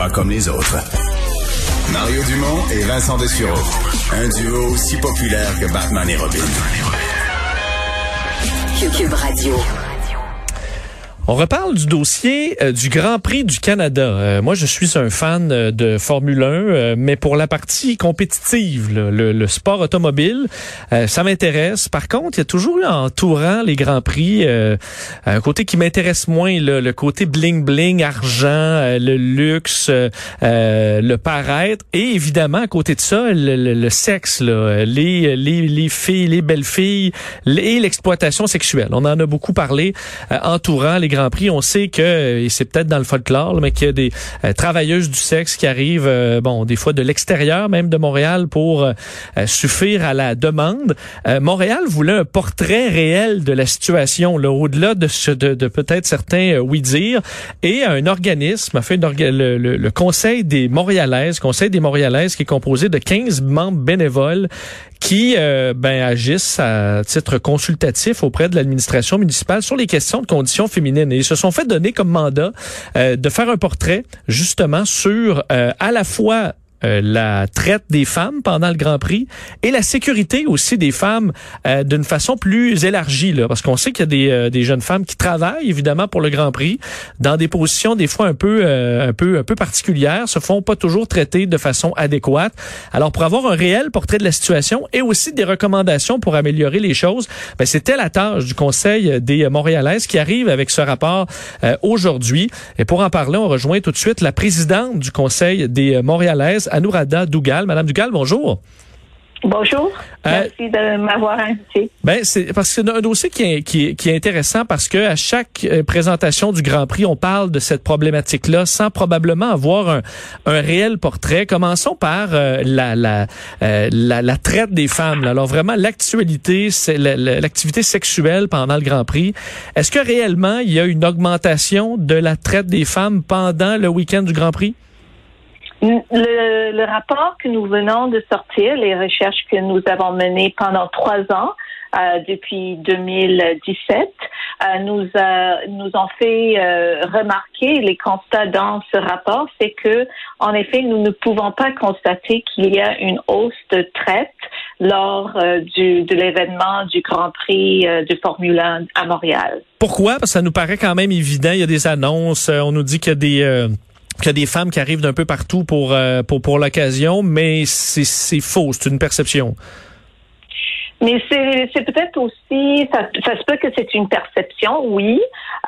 Pas comme les autres. Mario Dumont et Vincent Dessureau. Un duo aussi populaire que Batman et Robin. Cube Radio. On reparle du dossier euh, du Grand Prix du Canada. Euh, moi, je suis un fan euh, de Formule 1, mais pour la partie compétitive, là, le, le, sport automobile, ça m'intéresse. Par contre, il y a toujours eu entourant les Grands Prix un côté qui m'intéresse moins, là, le côté bling-bling, argent, le luxe, le paraître, et évidemment, à côté de ça, le, le sexe, là, les, les, les filles, les belles filles, et l'exploitation sexuelle. On en a beaucoup parlé entourant les Prix, on sait que, et c'est peut-être dans le folklore, mais qu'il y a des euh, travailleuses du sexe qui arrivent, euh, bon, des fois de l'extérieur même de Montréal pour euh, suffire à la demande. Montréal voulait un portrait réel de la situation, là, au-delà de, ce, de, de peut-être certains oui dire, et un organisme a fait le, le, le, Conseil des Montréalaises, Conseil des Montréalaises qui est composé de 15 membres bénévoles qui ben, agissent à titre consultatif auprès de l'administration municipale sur les questions de conditions féminines. Et ils se sont fait donner comme mandat euh, de faire un portrait justement sur euh, à la fois euh, la traite des femmes pendant le Grand Prix et la sécurité aussi des femmes euh, d'une façon plus élargie là, parce qu'on sait qu'il y a des, euh, des, jeunes femmes qui travaillent évidemment pour le Grand Prix dans des positions des fois un peu un peu un peu particulières, se font pas toujours traiter de façon adéquate. Alors pour avoir un réel portrait de la situation et aussi des recommandations pour améliorer les choses, ben, c'était la tâche du Conseil des Montréalaises qui arrive avec ce rapport aujourd'hui. Et pour en parler, on rejoint tout de suite la présidente du Conseil des Montréalaises Anourada Dougal. Madame Dougal, bonjour. Bonjour. Euh, Merci de m'avoir invité. Ben c'est parce que c'est un dossier qui est, qui, est, intéressant parce que à chaque euh, présentation du Grand Prix, on parle de cette problématique-là sans probablement avoir un, un réel portrait. Commençons par euh, la, la, la, la, traite des femmes. Alors vraiment l'actualité, c'est l'activité sexuelle pendant le Grand Prix. Est-ce que réellement il y a une augmentation de la traite des femmes pendant le week-end du Grand Prix? Le, le, rapport que nous venons de sortir, les recherches que nous avons menées pendant trois ans, euh, depuis 2017, euh, nous, nous ont fait euh, remarquer les constats dans ce rapport, c'est que, en effet, nous ne pouvons pas constater qu'il y a une hausse de traite lors euh, du, de l'événement du Grand Prix de Formule 1 à Montréal. Pourquoi? Parce que ça nous paraît quand même évident. Il y a des annonces. On nous dit qu'il y a des qu'il y a des femmes qui arrivent d'un peu partout pour, euh, pour, pour l'occasion, mais c'est faux, c'est une perception. Mais c'est peut-être aussi, ça, se peut que c'est une perception, oui,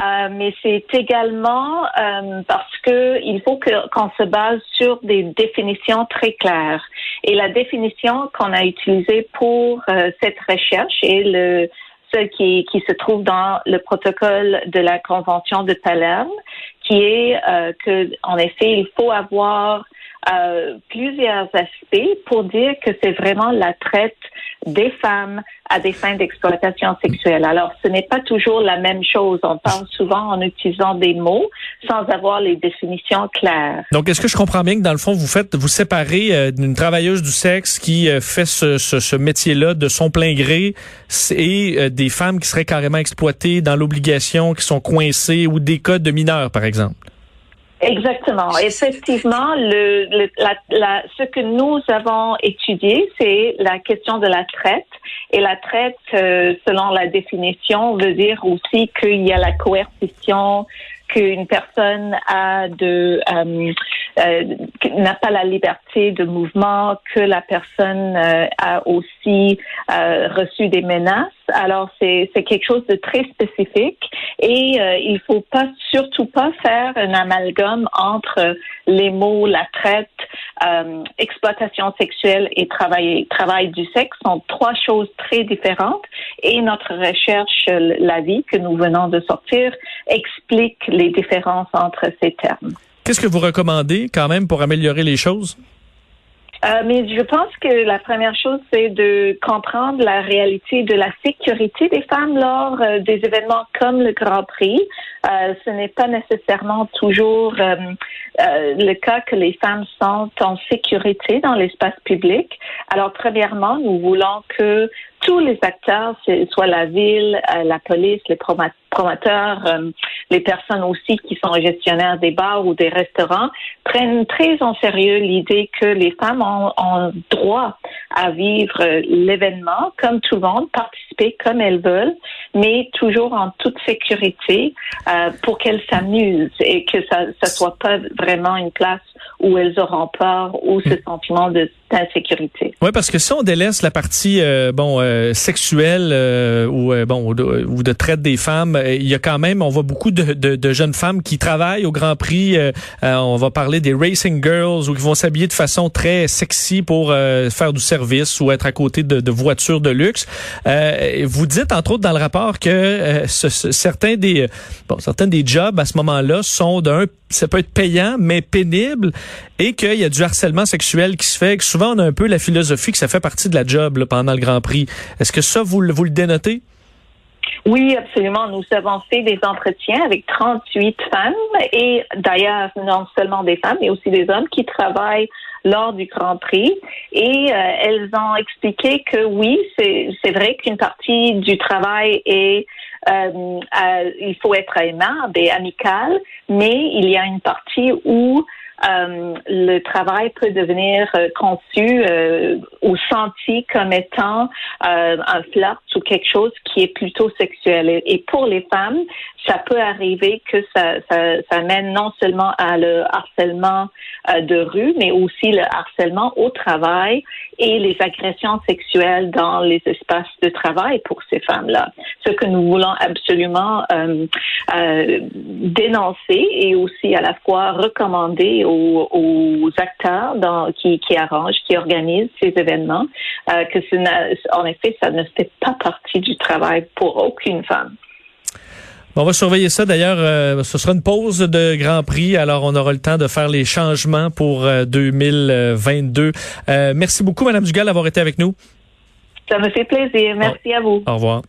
euh, mais c'est également euh, parce que il faut qu'on se base sur des définitions très claires. Et la définition qu'on a utilisée pour cette recherche est le qui, qui se trouve dans le protocole de la Convention de Palerme, qui est euh, que, en effet, il faut avoir euh, plusieurs aspects pour dire que c'est vraiment la traite des femmes à des fins d'exploitation sexuelle. Alors, ce n'est pas toujours la même chose. On parle souvent en utilisant des mots sans avoir les définitions claires. Donc, est-ce que je comprends bien que dans le fond, vous faites, vous séparez euh, d'une travailleuse du sexe qui euh, fait ce, ce, ce métier-là de son plein gré et euh, des femmes qui seraient carrément exploitées dans l'obligation, qui sont coincées ou des cas de mineurs, par exemple? Exactement. Effectivement, le, la, la, ce que nous avons étudié, c'est la question de la traite. Et la traite, euh, selon la définition, veut dire aussi qu'il y a la coercition, qu'une personne a de euh, euh, n'a pas la liberté de mouvement, que la personne euh, a aussi reçu des menaces. Alors c'est quelque chose de très spécifique et il faut pas surtout pas faire un amalgame entre les mots la traite, exploitation sexuelle et travail travail du sexe sont trois choses très différentes et notre recherche la vie que nous venons de sortir explique les différences entre ces termes. Qu'est-ce que vous recommandez quand même pour améliorer les choses? Euh, mais je pense que la première chose, c'est de comprendre la réalité de la sécurité des femmes lors euh, des événements comme le Grand Prix. Euh, ce n'est pas nécessairement toujours le cas que les femmes sont en sécurité dans l'espace public. Alors, premièrement, nous voulons que tous les acteurs, soit la ville, la police, les promoteurs, les personnes aussi qui sont gestionnaires des bars ou des restaurants, prennent très en sérieux l'idée que les femmes ont, ont droit à vivre l'événement comme tout le monde, participer comme elles veulent, mais toujours en toute sécurité euh, pour qu'elles s'amusent et que ça ne soit pas vraiment une place où elles auront peur ou ce mm. sentiment de Oui, parce que si on délaisse la partie euh, bon euh, sexuelle euh, ou bon ou de, ou de, traite des femmes, il y a quand même on voit beaucoup de, de, de jeunes femmes qui travaillent au Grand Prix. on va parler des racing girls ou qui vont s'habiller de façon très sexy pour faire du service ou être à côté de, voitures de luxe. vous dites entre autres dans le rapport que certains des bon certains des jobs à ce moment-là sont d'un ça peut être payant mais pénible et qu'il y a du harcèlement sexuel qui se fait. Souvent, a un peu la philosophie que ça fait partie de la job pendant le Grand Prix. Est-ce que ça, vous, le dénotez? Oui, absolument. Nous avons fait des entretiens avec 38 femmes et d'ailleurs, non seulement des femmes, mais aussi des hommes qui travaillent lors du Grand Prix. Et euh, elles ont expliqué que oui, c'est vrai qu'une partie du travail est euh, il faut être aimable et amical, mais il y a une partie où euh, le travail peut devenir euh, conçu euh, ou senti comme étant un flirt ou quelque chose qui est plutôt sexuel. Et, pour les femmes, ça peut arriver que ça, ça, ça mène non seulement à le harcèlement de rue, mais aussi le harcèlement au travail et les agressions sexuelles dans les espaces de travail pour ces femmes-là. Ce que nous voulons absolument dénoncer et aussi à la fois recommander aux, aux acteurs dans, qui, qui arrangent, qui organisent ces événements, euh, que en effet, ça ne fait pas partie du travail pour aucune femme. On va surveiller ça. D'ailleurs, euh, ce sera une pause de Grand Prix, alors on aura le temps de faire les changements pour 2022. Euh, euh, merci beaucoup, Madame Dugal, d'avoir été avec nous. Ça me fait plaisir. Merci à vous. Au revoir.